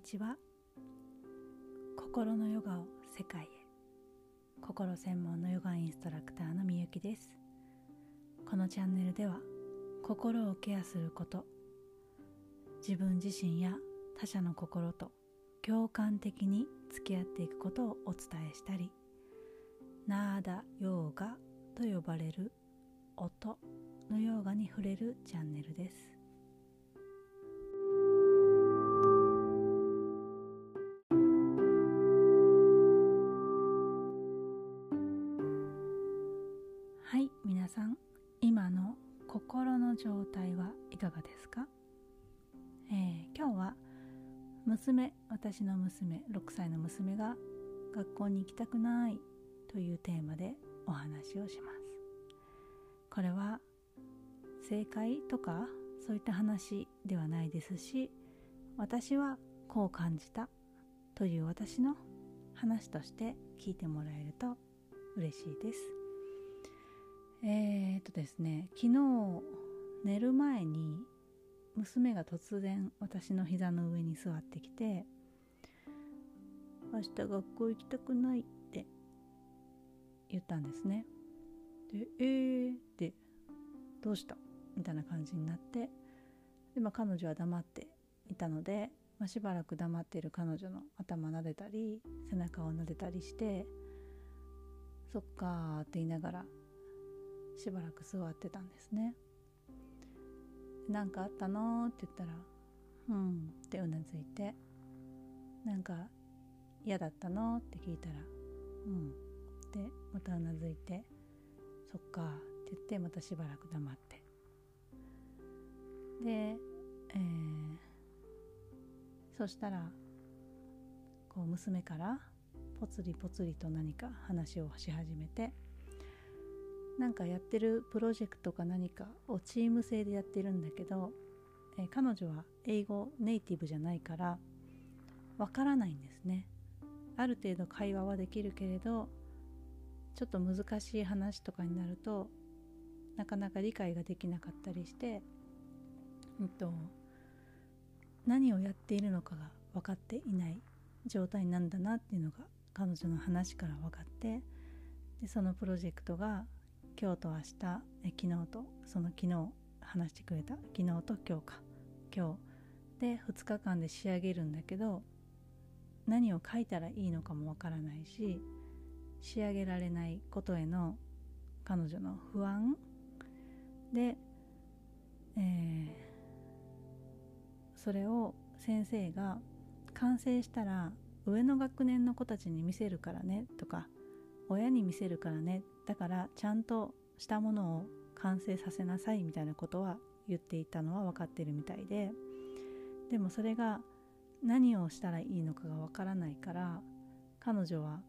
にちは心のヨガを世界へ。心専門のヨガインストラクターのみゆきです。このチャンネルでは心をケアすること自分自身や他者の心と共感的に付き合っていくことをお伝えしたりナーダヨーガと呼ばれる音のヨーガに触れるチャンネルです。皆さん今の心の状態はいかがですか、えー、今日は娘私の娘6歳の娘が学校に行きたくないというテーマでお話をします。これは正解とかそういった話ではないですし私はこう感じたという私の話として聞いてもらえると嬉しいです。えー、っとですね昨日寝る前に娘が突然私の膝の上に座ってきて「明日学校行きたくない」って言ったんですねで「えー」って「どうした?」みたいな感じになってで、まあ、彼女は黙っていたので、まあ、しばらく黙っている彼女の頭撫でたり背中を撫でたりして「そっか」って言いながらしばらく座ってたんですね。何かあったの？って言ったら「うん」ってうなずいて「なんか嫌だったの?」って聞いたら「うん」ってまたうなずいて「そっか」って言ってまたしばらく黙ってで、えー、そしたらこう娘からぽつりぽつりと何か話をし始めてなんかやってるプロジェクトか何かをチーム制でやってるんだけど、えー、彼女は英語ネイティブじゃないからわからないんですね。ある程度会話はできるけれどちょっと難しい話とかになるとなかなか理解ができなかったりしてうんと、何をやっているのかが分かっていない状態なんだなっていうのが彼女の話から分かってでそのプロジェクトが今日と明日え昨日とその昨日話してくれた昨日と今日か。今日で2日間で仕上げるんだけど何を書いたらいいのかもわからないし仕上げられないことへの彼女の不安で、えーそれを先生が完成したら上の学年の子たちに見せるからねとか親に見せるからね。だからちゃんとしたものを完成させなさいみたいなことは言っていたのは分かってるみたいで。でもそれが何をしたらいいのかが分からないから彼女は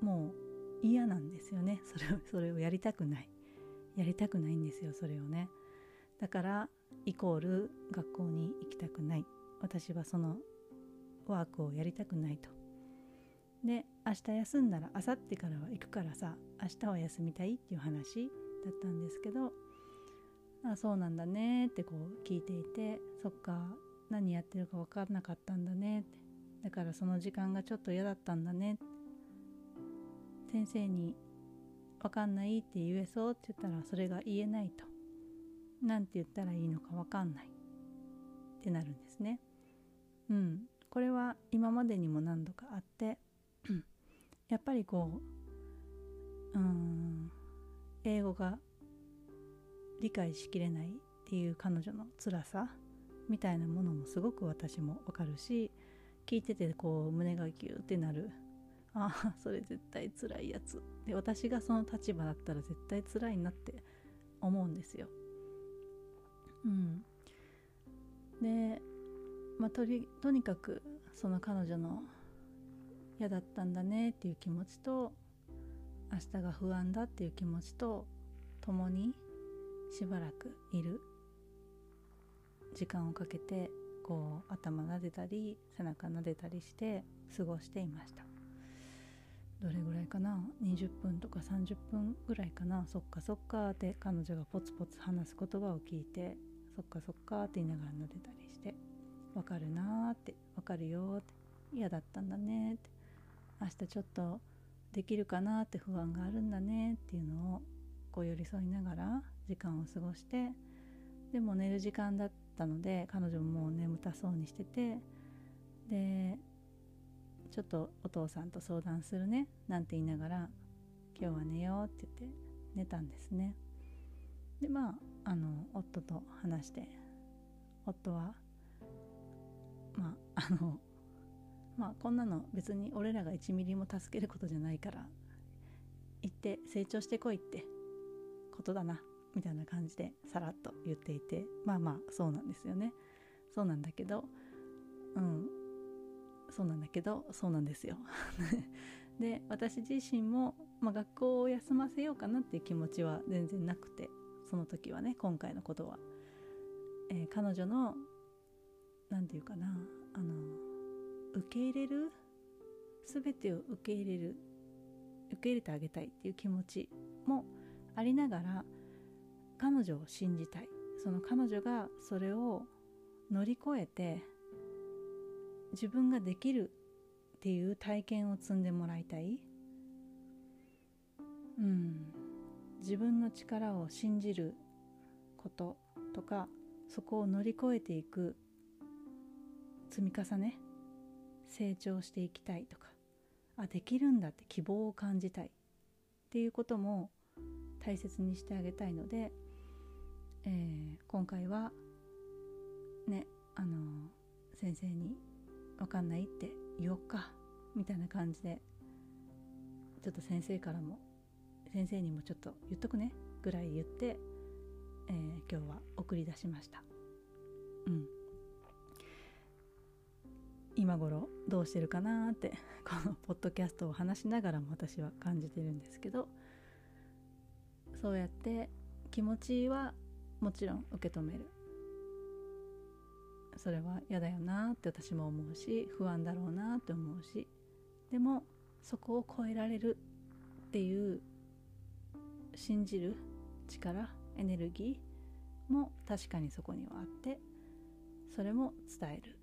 もう嫌なんですよね。それをそれをやりたくない。やりたくないんですよそれをね。だからイコール学校に行きたくない。私はそのワークをやりたくないと。で明日休んだら明後日からは行くからさ明日は休みたいっていう話だったんですけどあそうなんだねってこう聞いていてそっか何やってるか分からなかったんだねってだからその時間がちょっと嫌だったんだね先生に分かんないって言えそうって言ったらそれが言えないと何て言ったらいいのか分かんないってなるんですね。うん、これは今までにも何度かあってやっぱりこううん英語が理解しきれないっていう彼女の辛さみたいなものもすごく私もわかるし聞いててこう胸がギューってなるああそれ絶対辛いやつ。で私がその立場だったら絶対辛いなって思うんですよ。うん、で、まあ、とりとにかくその彼女の嫌だったんだねっていう気持ちと明日が不安だっていう気持ちと共にしばらくいる。時間をかけてこう頭撫でたり背中撫でたりして過ごしていました。どれぐらいかな？20分とか30分ぐらいかな？そっかそっかって彼女がポツポツ話す言葉を聞いてそっかそっかって言いながら撫でたりして分かるなーって分かるよって嫌だったんだねって。明日ちょっとできるかなって不安があるんだねっていうのをこう寄り添いながら時間を過ごしてでも寝る時間だったので彼女ももう眠たそうにしててでちょっとお父さんと相談するねなんて言いながら今日は寝ようって言って寝たんですね。でまああの夫と話して夫はまああのまあこんなの別に俺らが1ミリも助けることじゃないから行って成長してこいってことだなみたいな感じでさらっと言っていてまあまあそうなんですよね。そうなんだけどうん。そうなんだけどそうなんですよ。で私自身も、まあ、学校を休ませようかなっていう気持ちは全然なくてその時はね今回のことは、えー、彼女の何て言うかなあの受け入れる？全てを受け入れる。受け入れてあげたいっていう気持ちもありながら彼女を信じたい。その彼女がそれを乗り越えて自分ができるっていう体験を積んでもらいたい。うん。自分の力を信じることとかそこを乗り越えていく積み重ね成長していきたいとかあできるんだって希望を感じたいっていうことも大切にしてあげたいので、えー、今回はねあの先生に「分かんない」って言おうかみたいな感じでちょっと先生からも先生にもちょっと言っとくねぐらい言って、えー、今日は送り出しました。うん。今頃どうしてるかなって このポッドキャストを話しながらも私は感じてるんですけどそうやって気持ちはもちろん受け止める。それは嫌だよなって私も思うし不安だろうなって思うしでもそこを超えられるっていう信じる力エネルギーも確かにそこにはあってそれも伝える。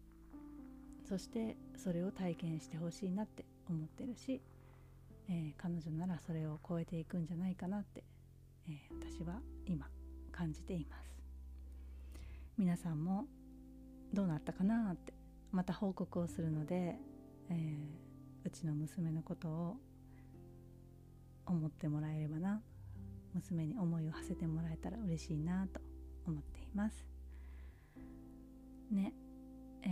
そしてそれを体験してほしいなって思ってるし、えー、彼女ならそれを超えていくんじゃないかなって、えー、私は今感じています。皆さんもどうなったかなってまた報告をするので、えー、うちの娘のことを思ってもらえればな娘に思いを馳せてもらえたら嬉しいなと思っています。ね。え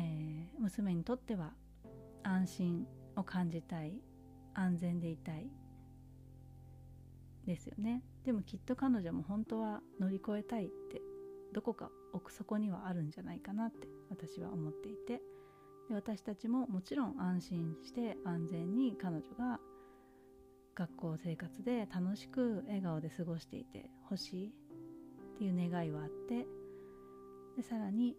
ー、娘にとっては安心を感じたい安全でいたいですよね。でもきっと彼女も本当は乗り越えたいってどこか奥底にはあるんじゃないかなって私は思っていて。で私たちももちろん安心して安全に彼女が学校生活で楽しく笑顔で過ごしていてほしいっていう願いはあって。でさらに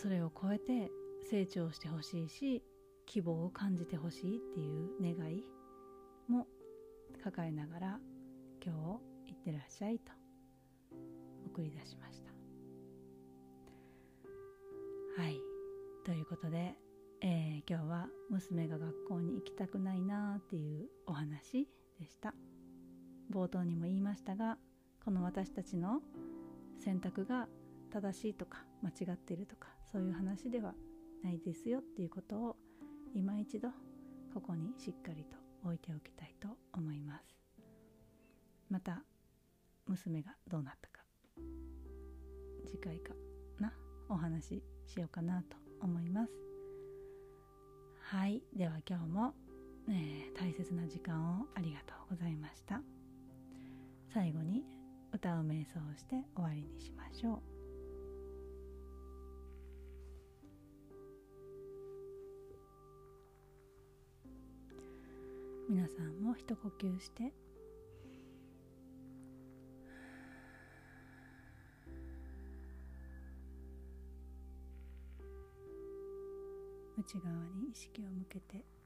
それを超えて成長してほしいし希望を感じてほしいっていう願いも抱えながら今日いってらっしゃいと送り出しました。はい。ということで、えー、今日は娘が学校に行きたくないなっていうお話でした。冒頭にも言いましたがこの私たちの選択が正しいとか間違ってるとかそういう話ではないですよっていうことを今一度ここにしっかりと置いておきたいと思います。また娘がどうなったか次回かなお話しようかなと思います。はいでは今日も、えー、大切な時間をありがとうございました。最後に歌う瞑想をして終わりにしましょう。皆さんも一呼吸して。内側に意識を向けて。